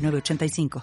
906985.